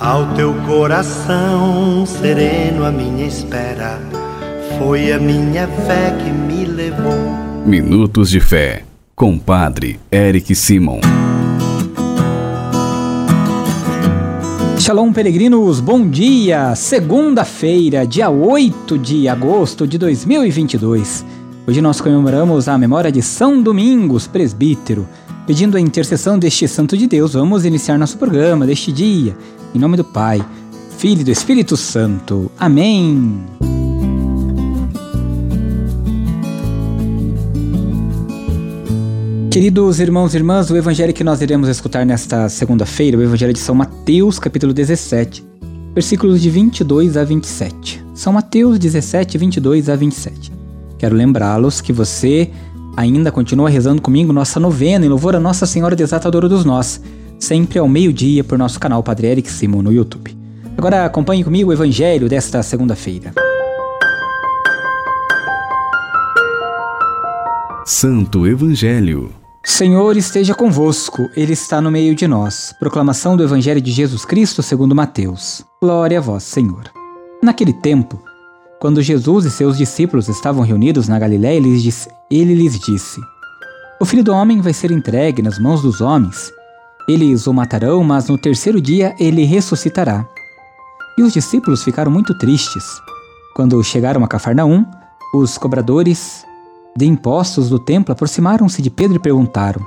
Ao teu coração sereno, a minha espera foi a minha fé que me levou. Minutos de Fé, com Padre Eric Simon. Shalom, peregrinos, bom dia! Segunda-feira, dia 8 de agosto de 2022. Hoje nós comemoramos a memória de São Domingos, presbítero. Pedindo a intercessão deste Santo de Deus, vamos iniciar nosso programa deste dia. Em nome do Pai, Filho e do Espírito Santo. Amém. Queridos irmãos e irmãs, o evangelho que nós iremos escutar nesta segunda-feira, o evangelho de São Mateus, capítulo 17, versículos de 22 a 27. São Mateus 17, 22 a 27. Quero lembrá-los que você ainda continua rezando comigo nossa novena em louvor a Nossa Senhora Desatadora dos Nós sempre ao meio-dia por nosso canal Padre Eric Simon no YouTube. Agora acompanhe comigo o evangelho desta segunda-feira. Santo Evangelho. Senhor esteja convosco, Ele está no meio de nós. Proclamação do Evangelho de Jesus Cristo segundo Mateus. Glória a vós, Senhor. Naquele tempo, quando Jesus e seus discípulos estavam reunidos na Galiléia, ele lhes disse, ele lhes disse: O Filho do Homem vai ser entregue nas mãos dos homens eles o matarão, mas no terceiro dia ele ressuscitará. E os discípulos ficaram muito tristes. Quando chegaram a Cafarnaum, os cobradores de impostos do templo aproximaram-se de Pedro e perguntaram: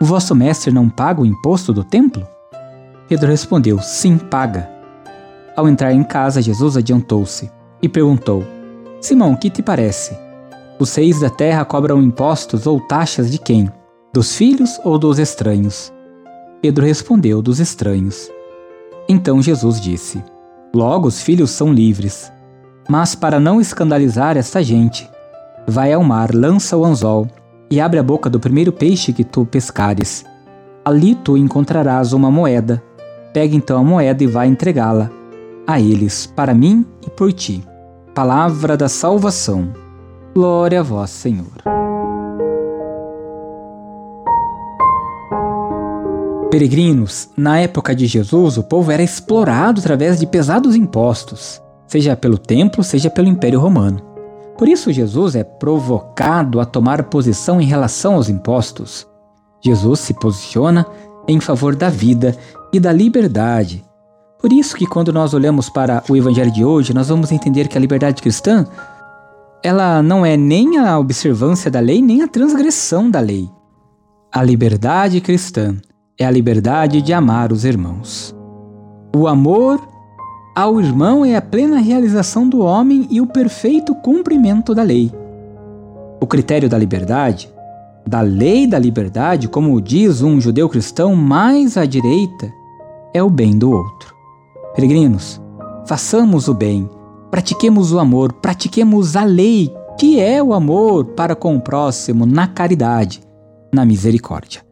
O vosso mestre não paga o imposto do templo? Pedro respondeu: Sim, paga. Ao entrar em casa, Jesus adiantou-se e perguntou: Simão, que te parece? Os reis da terra cobram impostos ou taxas de quem? Dos filhos ou dos estranhos? Pedro respondeu dos estranhos. Então Jesus disse: Logo os filhos são livres. Mas para não escandalizar esta gente, vai ao mar, lança o anzol e abre a boca do primeiro peixe que tu pescares. Ali tu encontrarás uma moeda. Pega então a moeda e vai entregá-la a eles, para mim e por ti. Palavra da salvação. Glória a vós, Senhor. Peregrinos, na época de Jesus, o povo era explorado através de pesados impostos, seja pelo templo, seja pelo Império Romano. Por isso, Jesus é provocado a tomar posição em relação aos impostos. Jesus se posiciona em favor da vida e da liberdade. Por isso que quando nós olhamos para o evangelho de hoje, nós vamos entender que a liberdade cristã ela não é nem a observância da lei, nem a transgressão da lei. A liberdade cristã é a liberdade de amar os irmãos. O amor ao irmão é a plena realização do homem e o perfeito cumprimento da lei. O critério da liberdade, da lei da liberdade, como diz um judeu cristão mais à direita, é o bem do outro. Peregrinos, façamos o bem, pratiquemos o amor, pratiquemos a lei, que é o amor para com o próximo na caridade, na misericórdia.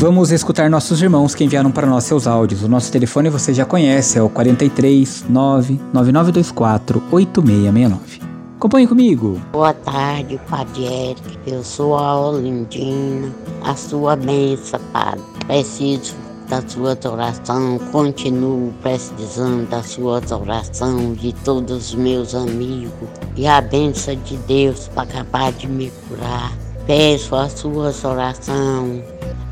Vamos escutar nossos irmãos que enviaram para nós seus áudios. O nosso telefone você já conhece, é o 43 99924 8669. Acompanhe comigo. Boa tarde, Padre Eric. Eu sou a Olindina. A sua benção, Padre. Preciso da sua oração. Continuo precisando da sua oração de todos os meus amigos. E a benção de Deus para acabar de me curar. Peço a sua oração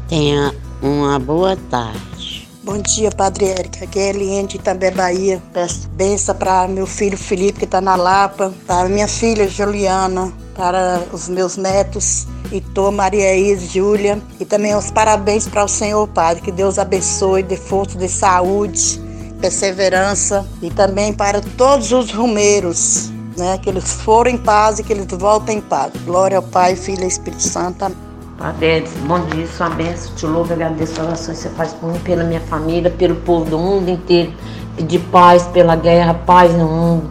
Tenha uma boa tarde. Bom dia, Padre Érica. Aqui é Eliane de Itambé, Bahia. Peço benção para meu filho Felipe, que está na Lapa, para minha filha Juliana, para os meus netos, Itô, Maria Is, Júlia. E também os parabéns para o Senhor, Padre. Que Deus abençoe, dê força, de saúde, perseverança. E também para todos os rumeiros, né? Que eles foram em paz e que eles voltem em paz. Glória ao Pai, Filho e Espírito Santo. Amém. Padre, bom dia, sua bênção, te louvo, agradeço as orações que você faz por mim, pela minha família, pelo povo do mundo inteiro, de paz pela guerra, paz no mundo,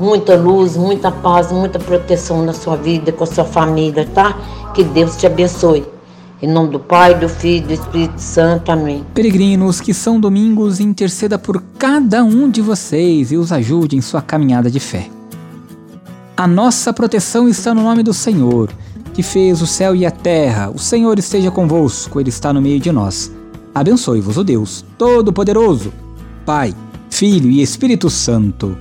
muita luz, muita paz, muita proteção na sua vida, com a sua família, tá? Que Deus te abençoe. Em nome do Pai, do Filho e do Espírito Santo. Amém. Peregrinos que são domingos, interceda por cada um de vocês e os ajude em sua caminhada de fé. A nossa proteção está no nome do Senhor que fez o céu e a terra. O Senhor esteja convosco, Ele está no meio de nós. Abençoe-vos o Deus Todo-Poderoso, Pai, Filho e Espírito Santo.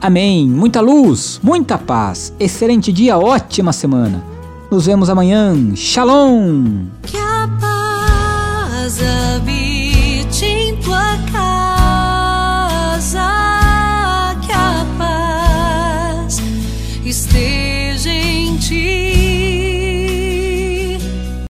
Amém. Muita luz, muita paz. Excelente dia, ótima semana. Nos vemos amanhã. Shalom.